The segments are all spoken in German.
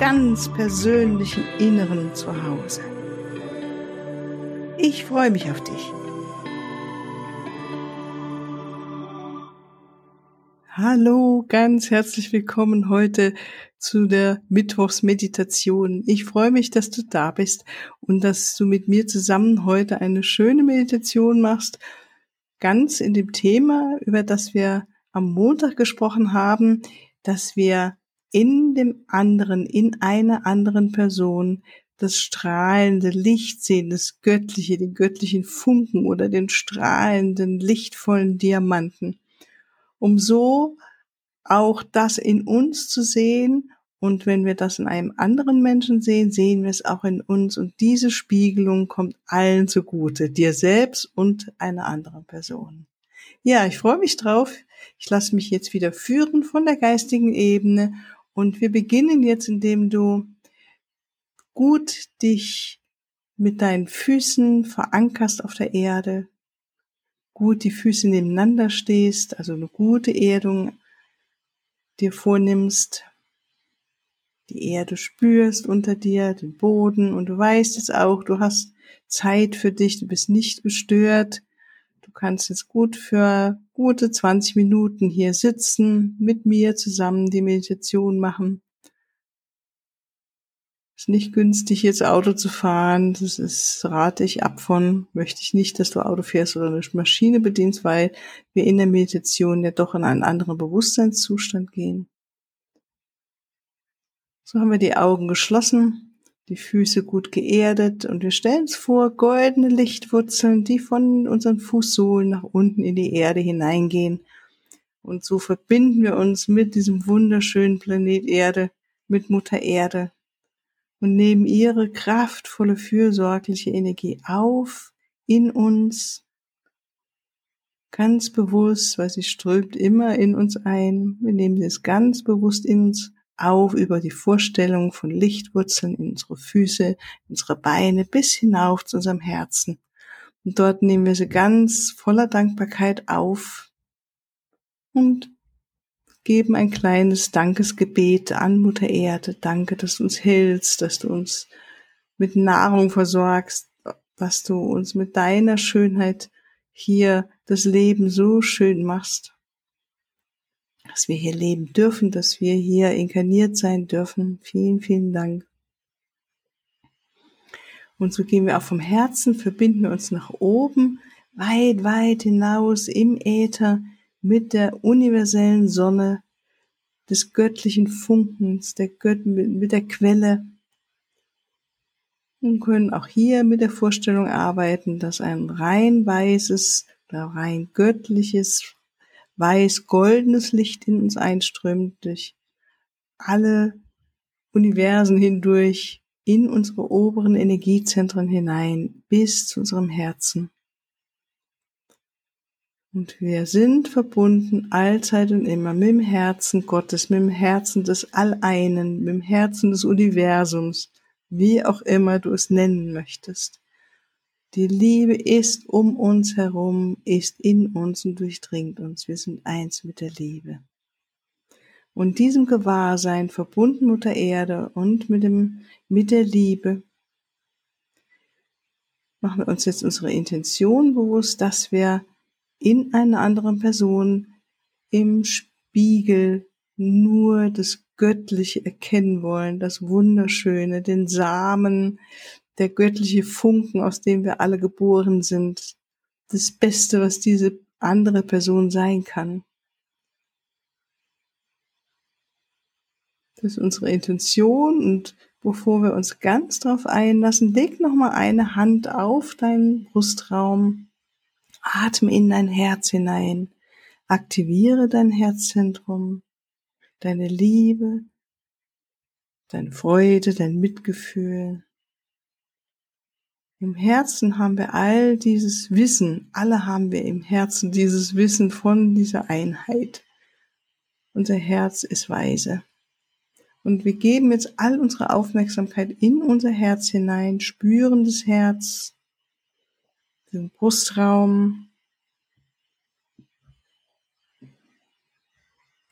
ganz persönlichen Inneren zu Hause. Ich freue mich auf dich. Hallo, ganz herzlich willkommen heute zu der Mittwochsmeditation. Ich freue mich, dass du da bist und dass du mit mir zusammen heute eine schöne Meditation machst, ganz in dem Thema, über das wir am Montag gesprochen haben, dass wir in dem anderen, in einer anderen Person das strahlende Licht sehen, das Göttliche, den göttlichen Funken oder den strahlenden, lichtvollen Diamanten, um so auch das in uns zu sehen und wenn wir das in einem anderen Menschen sehen, sehen wir es auch in uns und diese Spiegelung kommt allen zugute, dir selbst und einer anderen Person. Ja, ich freue mich drauf. Ich lasse mich jetzt wieder führen von der geistigen Ebene und wir beginnen jetzt, indem du gut dich mit deinen Füßen verankerst auf der Erde, gut die Füße nebeneinander stehst, also eine gute Erdung dir vornimmst, die Erde spürst unter dir, den Boden. Und du weißt jetzt auch, du hast Zeit für dich, du bist nicht gestört, du kannst jetzt gut für gute 20 Minuten hier sitzen, mit mir zusammen die Meditation machen. Ist nicht günstig, jetzt Auto zu fahren. Das ist, rate ich ab von, möchte ich nicht, dass du Auto fährst oder eine Maschine bedienst, weil wir in der Meditation ja doch in einen anderen Bewusstseinszustand gehen. So haben wir die Augen geschlossen die Füße gut geerdet und wir stellen uns vor, goldene Lichtwurzeln, die von unseren Fußsohlen nach unten in die Erde hineingehen. Und so verbinden wir uns mit diesem wunderschönen Planet Erde, mit Mutter Erde und nehmen ihre kraftvolle, fürsorgliche Energie auf in uns, ganz bewusst, weil sie strömt immer in uns ein. Wir nehmen sie es ganz bewusst in uns auf über die Vorstellung von Lichtwurzeln in unsere Füße, in unsere Beine bis hinauf zu unserem Herzen. Und dort nehmen wir sie ganz voller Dankbarkeit auf und geben ein kleines Dankesgebet an Mutter Erde. Danke, dass du uns hilfst, dass du uns mit Nahrung versorgst, dass du uns mit deiner Schönheit hier das Leben so schön machst dass wir hier leben dürfen, dass wir hier inkarniert sein dürfen. Vielen, vielen Dank. Und so gehen wir auch vom Herzen, verbinden uns nach oben, weit, weit hinaus im Äther mit der universellen Sonne des göttlichen Funkens, der Gött mit der Quelle und können auch hier mit der Vorstellung arbeiten, dass ein rein weißes oder rein göttliches, weiß-goldenes Licht in uns einströmt, durch alle Universen hindurch, in unsere oberen Energiezentren hinein, bis zu unserem Herzen. Und wir sind verbunden allzeit und immer mit dem Herzen Gottes, mit dem Herzen des Alleinen, mit dem Herzen des Universums, wie auch immer du es nennen möchtest. Die Liebe ist um uns herum, ist in uns und durchdringt uns. Wir sind eins mit der Liebe. Und diesem Gewahrsein verbunden Mutter Erde und mit dem, mit der Liebe machen wir uns jetzt unsere Intention bewusst, dass wir in einer anderen Person im Spiegel nur das Göttliche erkennen wollen, das Wunderschöne, den Samen, der göttliche Funken, aus dem wir alle geboren sind, das Beste, was diese andere Person sein kann. Das ist unsere Intention und bevor wir uns ganz darauf einlassen, leg nochmal eine Hand auf deinen Brustraum, atme in dein Herz hinein, aktiviere dein Herzzentrum, deine Liebe, deine Freude, dein Mitgefühl. Im Herzen haben wir all dieses Wissen, alle haben wir im Herzen dieses Wissen von dieser Einheit. Unser Herz ist weise. Und wir geben jetzt all unsere Aufmerksamkeit in unser Herz hinein, spüren das Herz, den Brustraum,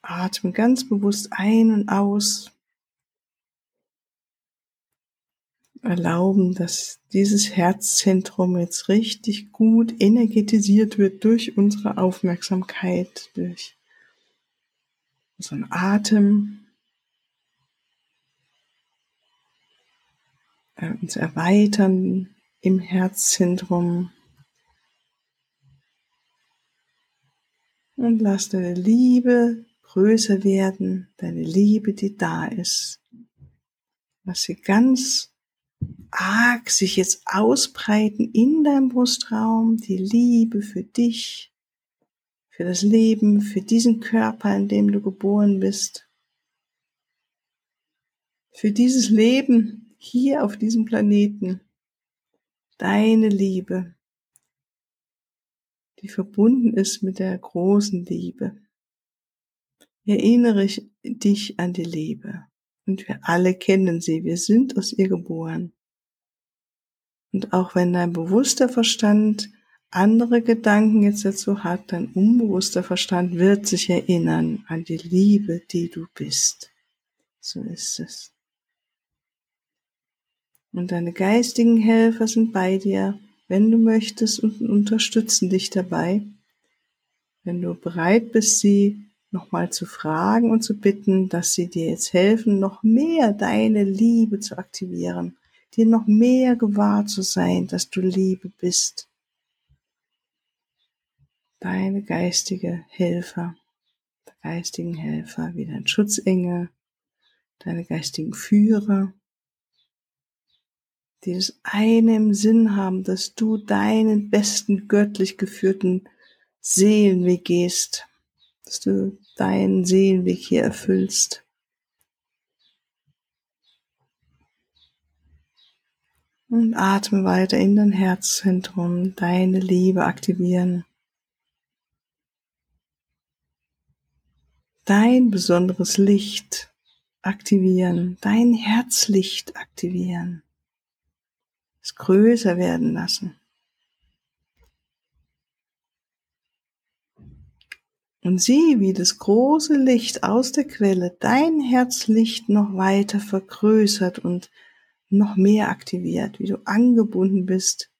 atmen ganz bewusst ein und aus. Erlauben, dass dieses Herzzentrum jetzt richtig gut energetisiert wird durch unsere Aufmerksamkeit, durch unseren Atem, äh, uns erweitern im Herzzentrum. Und lass deine Liebe größer werden, deine Liebe, die da ist. Lass sie ganz arg sich jetzt ausbreiten in deinem Brustraum, die Liebe für dich, für das Leben, für diesen Körper, in dem du geboren bist, für dieses Leben hier auf diesem Planeten, deine Liebe, die verbunden ist mit der großen Liebe. Erinnere dich an die Liebe. Und wir alle kennen sie, wir sind aus ihr geboren. Und auch wenn dein bewusster Verstand andere Gedanken jetzt dazu hat, dein unbewusster Verstand wird sich erinnern an die Liebe, die du bist. So ist es. Und deine geistigen Helfer sind bei dir, wenn du möchtest und unterstützen dich dabei. Wenn du bereit bist, sie nochmal zu fragen und zu bitten, dass sie dir jetzt helfen, noch mehr deine Liebe zu aktivieren dir noch mehr gewahr zu sein, dass du Liebe bist. Deine geistige Helfer, geistigen Helfer, wie dein Schutzengel, deine geistigen Führer, die das eine im Sinn haben, dass du deinen besten göttlich geführten Seelenweg gehst, dass du deinen Seelenweg hier erfüllst. Und atme weiter in dein Herzzentrum, deine Liebe aktivieren. Dein besonderes Licht aktivieren, dein Herzlicht aktivieren. Es größer werden lassen. Und sieh, wie das große Licht aus der Quelle dein Herzlicht noch weiter vergrößert und noch mehr aktiviert, wie du angebunden bist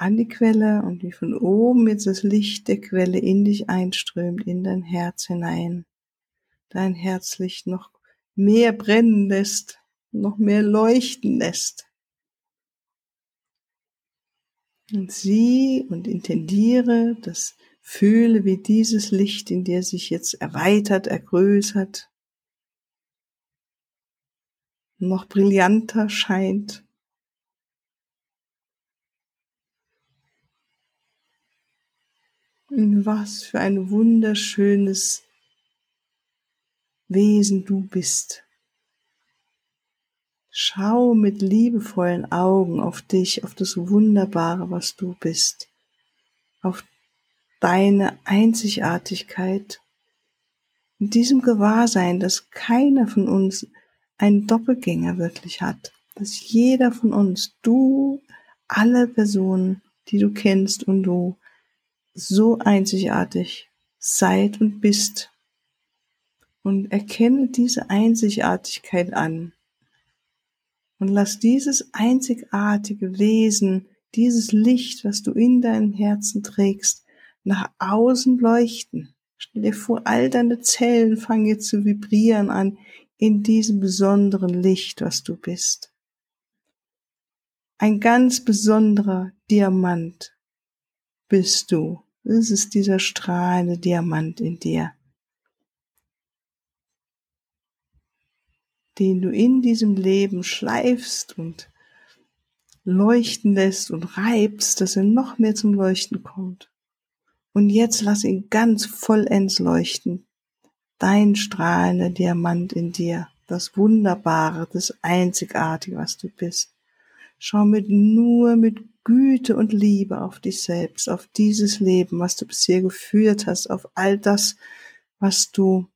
an die Quelle und wie von oben jetzt das Licht der Quelle in dich einströmt, in dein Herz hinein. Dein Herzlicht noch mehr brennen lässt, noch mehr leuchten lässt. Und sieh und intendiere, das fühle, wie dieses Licht in dir sich jetzt erweitert, ergrößert, noch brillanter scheint. Und was für ein wunderschönes Wesen du bist. Schau mit liebevollen Augen auf dich, auf das Wunderbare, was du bist, auf deine Einzigartigkeit. In diesem Gewahrsein, dass keiner von uns einen Doppelgänger wirklich hat. Dass jeder von uns, du, alle Personen, die du kennst und du, so einzigartig seid und bist. Und erkenne diese Einzigartigkeit an. Und lass dieses einzigartige Wesen, dieses Licht, was du in deinem Herzen trägst, nach außen leuchten. Stell dir vor, all deine Zellen fangen jetzt zu vibrieren an in diesem besonderen Licht, was du bist. Ein ganz besonderer Diamant bist du. Es ist dieser strahlende Diamant in dir, den du in diesem Leben schleifst und leuchten lässt und reibst, dass er noch mehr zum Leuchten kommt. Und jetzt lass ihn ganz vollends leuchten dein strahlender Diamant in dir, das Wunderbare, das Einzigartige, was du bist. Schau mit nur mit Güte und Liebe auf dich selbst, auf dieses Leben, was du bisher geführt hast, auf all das, was du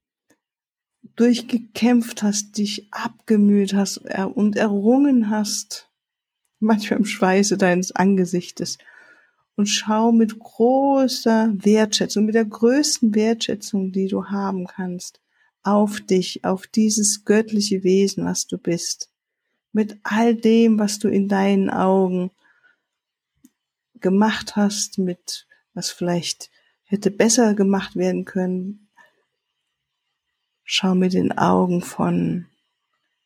durchgekämpft hast, dich abgemüht hast und errungen hast, manchmal im Schweiße deines Angesichtes. Und schau mit großer Wertschätzung, mit der größten Wertschätzung, die du haben kannst, auf dich, auf dieses göttliche Wesen, was du bist mit all dem, was du in deinen Augen gemacht hast, mit was vielleicht hätte besser gemacht werden können. Schau mit den Augen von,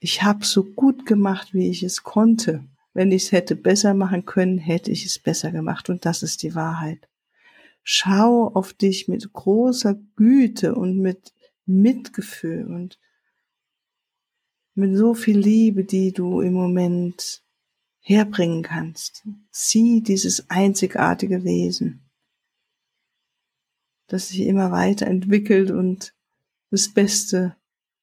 ich habe so gut gemacht, wie ich es konnte. Wenn ich es hätte besser machen können, hätte ich es besser gemacht. Und das ist die Wahrheit. Schau auf dich mit großer Güte und mit Mitgefühl und mit so viel Liebe, die du im Moment herbringen kannst. Sieh dieses einzigartige Wesen, das sich immer weiterentwickelt und das Beste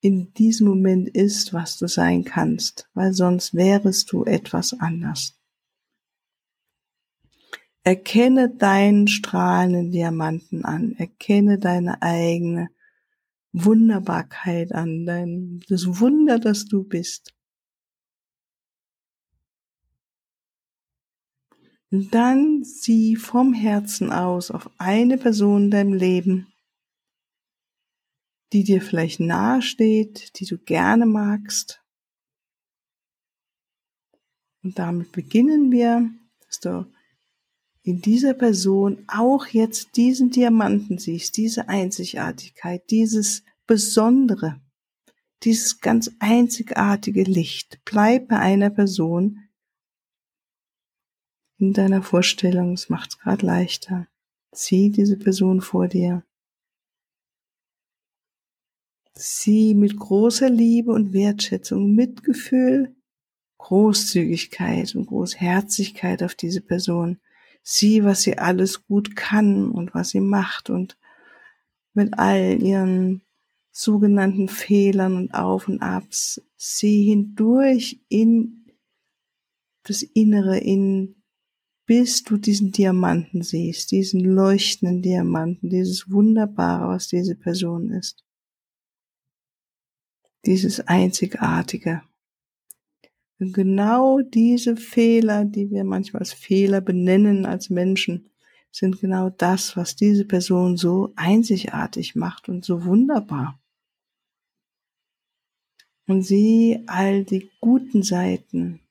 in diesem Moment ist, was du sein kannst, weil sonst wärest du etwas anders. Erkenne deinen strahlenden Diamanten an, erkenne deine eigene Wunderbarkeit an, dein, das Wunder, das du bist. Und dann sieh vom Herzen aus auf eine Person in deinem Leben, die dir vielleicht nahe steht, die du gerne magst. Und damit beginnen wir, dass du in dieser Person auch jetzt diesen Diamanten siehst, diese Einzigartigkeit, dieses Besondere, dieses ganz einzigartige Licht. Bleib bei einer Person in deiner Vorstellung, es macht es gerade leichter. Sieh diese Person vor dir. Sieh mit großer Liebe und Wertschätzung, Mitgefühl, Großzügigkeit und Großherzigkeit auf diese Person sieh, was sie alles gut kann und was sie macht und mit all ihren sogenannten Fehlern und Auf und Abs, sieh hindurch in das Innere, in bis du diesen Diamanten siehst, diesen leuchtenden Diamanten, dieses Wunderbare, was diese Person ist. Dieses Einzigartige. Und genau diese Fehler, die wir manchmal als Fehler benennen als Menschen, sind genau das, was diese Person so einzigartig macht und so wunderbar. Und sieh all die guten Seiten,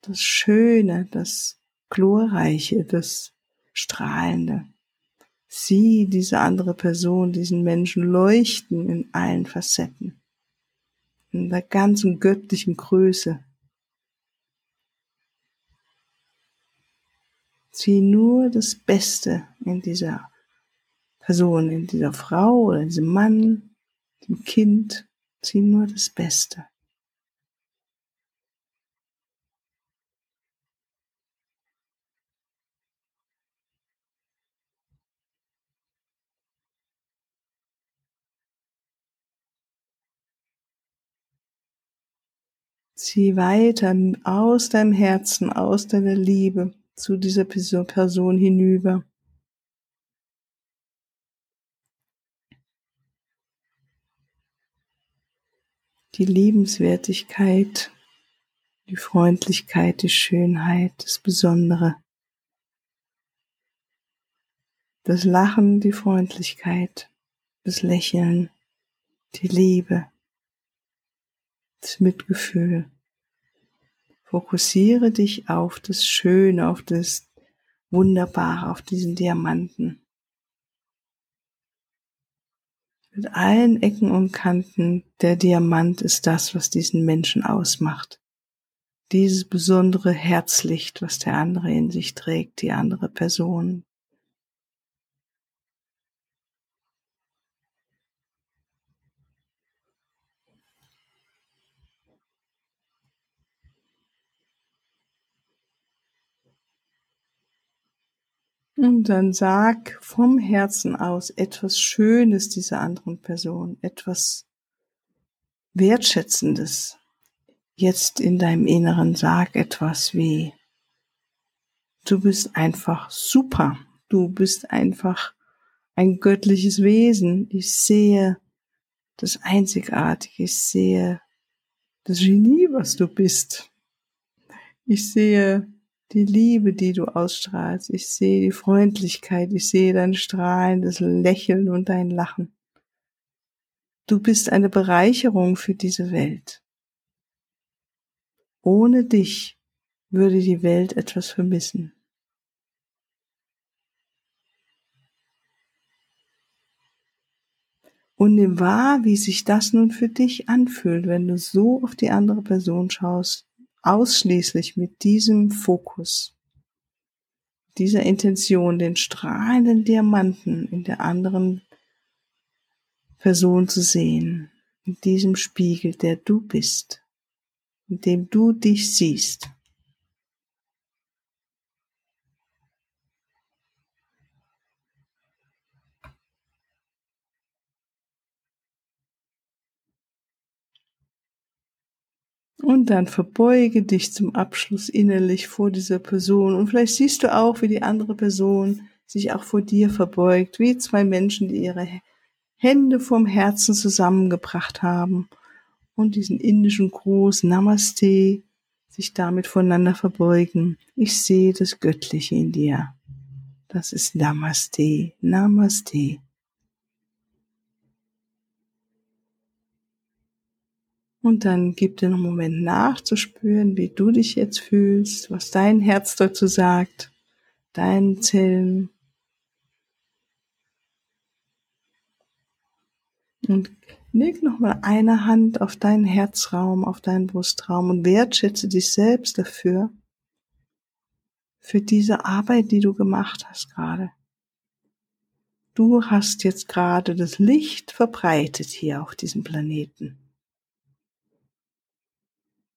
das Schöne, das Glorreiche, das Strahlende. Sieh diese andere Person, diesen Menschen leuchten in allen Facetten, in der ganzen göttlichen Größe, Sieh nur das Beste in dieser Person, in dieser Frau oder diesem Mann, dem Kind. Sieh nur das Beste. Zieh weiter aus deinem Herzen, aus deiner Liebe zu dieser Person hinüber. Die Liebenswertigkeit, die Freundlichkeit, die Schönheit, das Besondere. Das Lachen, die Freundlichkeit, das Lächeln, die Liebe, das Mitgefühl. Fokussiere dich auf das Schöne, auf das Wunderbare, auf diesen Diamanten. Mit allen Ecken und Kanten, der Diamant ist das, was diesen Menschen ausmacht. Dieses besondere Herzlicht, was der andere in sich trägt, die andere Person, Und dann sag vom Herzen aus etwas Schönes dieser anderen Person, etwas Wertschätzendes jetzt in deinem Inneren. Sag etwas wie, du bist einfach super. Du bist einfach ein göttliches Wesen. Ich sehe das Einzigartige. Ich sehe das Genie, was du bist. Ich sehe die Liebe, die du ausstrahlst. Ich sehe die Freundlichkeit. Ich sehe dein strahlendes Lächeln und dein Lachen. Du bist eine Bereicherung für diese Welt. Ohne dich würde die Welt etwas vermissen. Und nimm wahr, wie sich das nun für dich anfühlt, wenn du so auf die andere Person schaust, ausschließlich mit diesem Fokus, dieser Intention, den strahlenden Diamanten in der anderen Person zu sehen, in diesem Spiegel, der du bist, in dem du dich siehst. Und dann verbeuge dich zum Abschluss innerlich vor dieser Person. Und vielleicht siehst du auch, wie die andere Person sich auch vor dir verbeugt, wie zwei Menschen, die ihre Hände vom Herzen zusammengebracht haben und diesen indischen Gruß Namaste sich damit voneinander verbeugen. Ich sehe das Göttliche in dir. Das ist Namaste, Namaste. Und dann gib dir noch einen Moment nachzuspüren, wie du dich jetzt fühlst, was dein Herz dazu sagt, deinen Zellen. Und leg nochmal eine Hand auf deinen Herzraum, auf deinen Brustraum und wertschätze dich selbst dafür, für diese Arbeit, die du gemacht hast gerade. Du hast jetzt gerade das Licht verbreitet hier auf diesem Planeten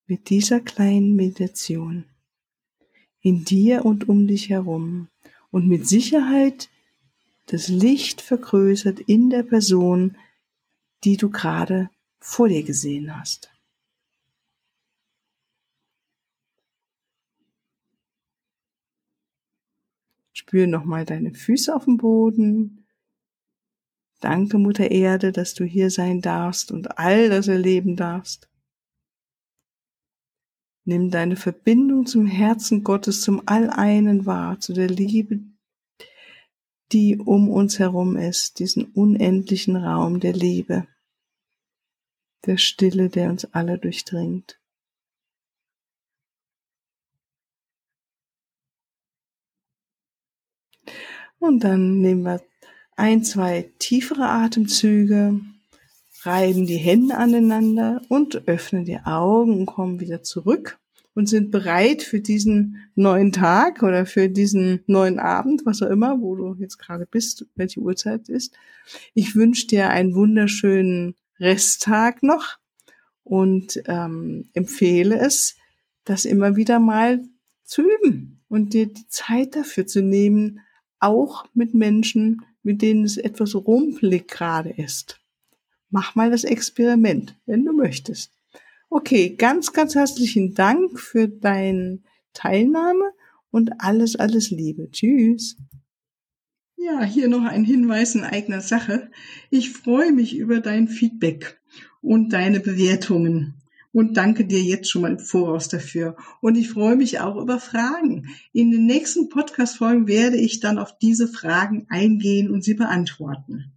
mit dieser kleinen Meditation in dir und um dich herum und mit Sicherheit das Licht vergrößert in der Person, die du gerade vor dir gesehen hast. Spür nochmal deine Füße auf dem Boden. Danke, Mutter Erde, dass du hier sein darfst und all das erleben darfst. Nimm deine Verbindung zum Herzen Gottes, zum Alleinen wahr, zu der Liebe, die um uns herum ist, diesen unendlichen Raum der Liebe, der Stille, der uns alle durchdringt. Und dann nehmen wir ein, zwei tiefere Atemzüge reiben die Hände aneinander und öffnen die Augen und kommen wieder zurück und sind bereit für diesen neuen Tag oder für diesen neuen Abend, was auch immer, wo du jetzt gerade bist, welche Uhrzeit ist. Ich wünsche dir einen wunderschönen Resttag noch und ähm, empfehle es, das immer wieder mal zu üben und dir die Zeit dafür zu nehmen, auch mit Menschen, mit denen es etwas rumpelig gerade ist. Mach mal das Experiment, wenn du möchtest. Okay, ganz, ganz herzlichen Dank für deine Teilnahme und alles, alles Liebe. Tschüss. Ja, hier noch ein Hinweis in eigener Sache. Ich freue mich über dein Feedback und deine Bewertungen und danke dir jetzt schon mal im Voraus dafür. Und ich freue mich auch über Fragen. In den nächsten Podcast-Folgen werde ich dann auf diese Fragen eingehen und sie beantworten